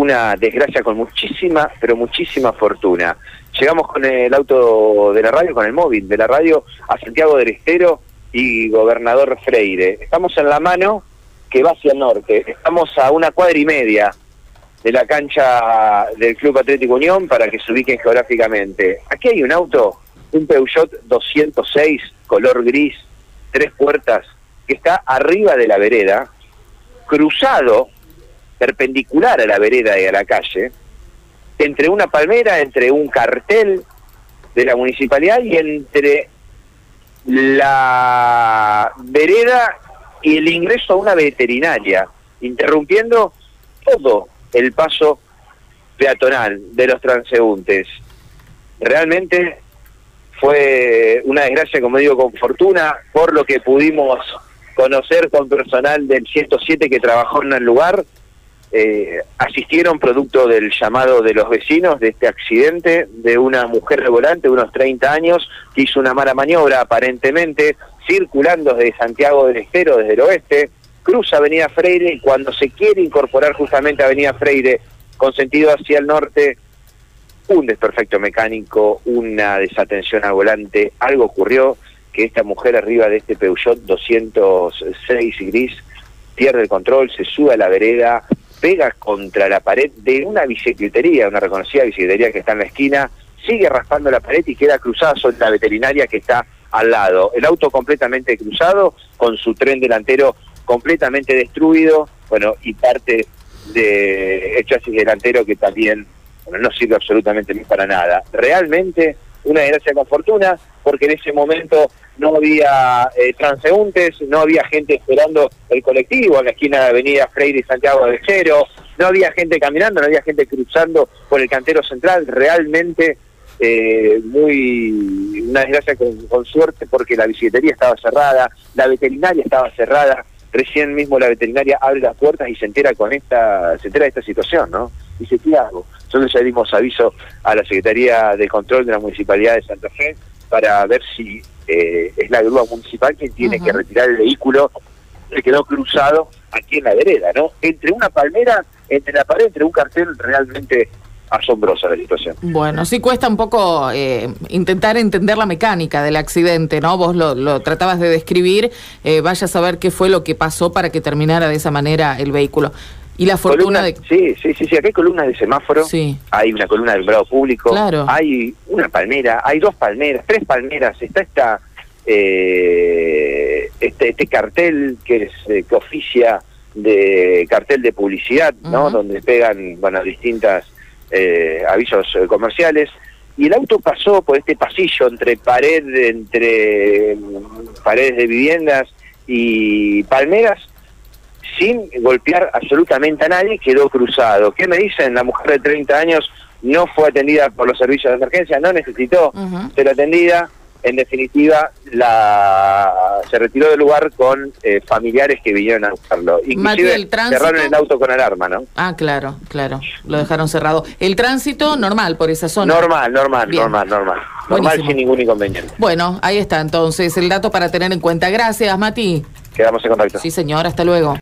una desgracia con muchísima, pero muchísima fortuna. Llegamos con el auto de la radio, con el móvil de la radio, a Santiago del Estero y Gobernador Freire. Estamos en la mano que va hacia el norte. Estamos a una cuadra y media de la cancha del Club Atlético Unión para que se ubiquen geográficamente. Aquí hay un auto, un Peugeot 206, color gris, tres puertas, que está arriba de la vereda, cruzado, perpendicular a la vereda y a la calle, entre una palmera, entre un cartel de la municipalidad y entre la vereda y el ingreso a una veterinaria, interrumpiendo todo el paso peatonal de los transeúntes. Realmente fue una desgracia, como digo, con fortuna, por lo que pudimos conocer con personal del 107 que trabajó en el lugar. Eh, asistieron producto del llamado de los vecinos de este accidente de una mujer de volante de unos 30 años que hizo una mala maniobra aparentemente circulando desde Santiago del Estero, desde el oeste, cruza Avenida Freire y cuando se quiere incorporar justamente a Avenida Freire con sentido hacia el norte, un desperfecto mecánico, una desatención al volante, algo ocurrió que esta mujer arriba de este Peugeot 206 gris pierde el control, se sube a la vereda, pega contra la pared de una bicicletería, una reconocida bicicletería que está en la esquina, sigue raspando la pared y queda cruzada sobre la veterinaria que está al lado. El auto completamente cruzado, con su tren delantero completamente destruido, bueno, y parte de el chasis delantero que también no sirve absolutamente ni para nada. Realmente una desgracia con fortuna, porque en ese momento no había eh, transeúntes, no había gente esperando el colectivo en la esquina de Avenida Freire y Santiago de Cero, no había gente caminando, no había gente cruzando por el cantero central, realmente eh, muy una desgracia con, suerte porque la bicicletería estaba cerrada, la veterinaria estaba cerrada, recién mismo la veterinaria abre las puertas y se entera con esta, se entera de esta situación, ¿no? Dice, ¿qué hago? Nosotros ya dimos aviso a la Secretaría de Control de la Municipalidad de Santa Fe para ver si eh, es la grúa municipal quien tiene que retirar el vehículo que quedó cruzado aquí en la vereda, ¿no? Entre una palmera, entre la pared, entre un cartel realmente asombrosa la situación. Bueno, sí cuesta un poco eh, intentar entender la mecánica del accidente, ¿no? Vos lo, tratabas de describir, eh, vaya a saber qué fue lo que pasó para que terminara de esa manera el vehículo. Y la fortuna de... Sí, sí, sí, sí, acá hay columnas de semáforo, sí. hay una columna del bravo público, hay una palmera, hay dos palmeras, tres palmeras, está esta, eh, este, este cartel que, es, eh, que oficia de cartel de publicidad, ¿no? Donde pegan, bueno, distintas eh, avisos eh, comerciales, y el auto pasó por este pasillo entre pared, entre mm, paredes de viviendas y palmeras, sin golpear absolutamente a nadie, quedó cruzado. ¿Qué me dicen? La mujer de 30 años no fue atendida por los servicios de emergencia, no necesitó ser atendida, en definitiva la se retiró del lugar con eh, familiares que vinieron a buscarlo. Inclusive el cerraron el auto con alarma, ¿no? Ah, claro, claro, lo dejaron cerrado. El tránsito normal por esa zona. Normal, normal, normal, normal. Normal sin ningún inconveniente. Bueno, ahí está entonces el dato para tener en cuenta. Gracias, Mati. Quedamos en contacto. Sí, señor, hasta luego.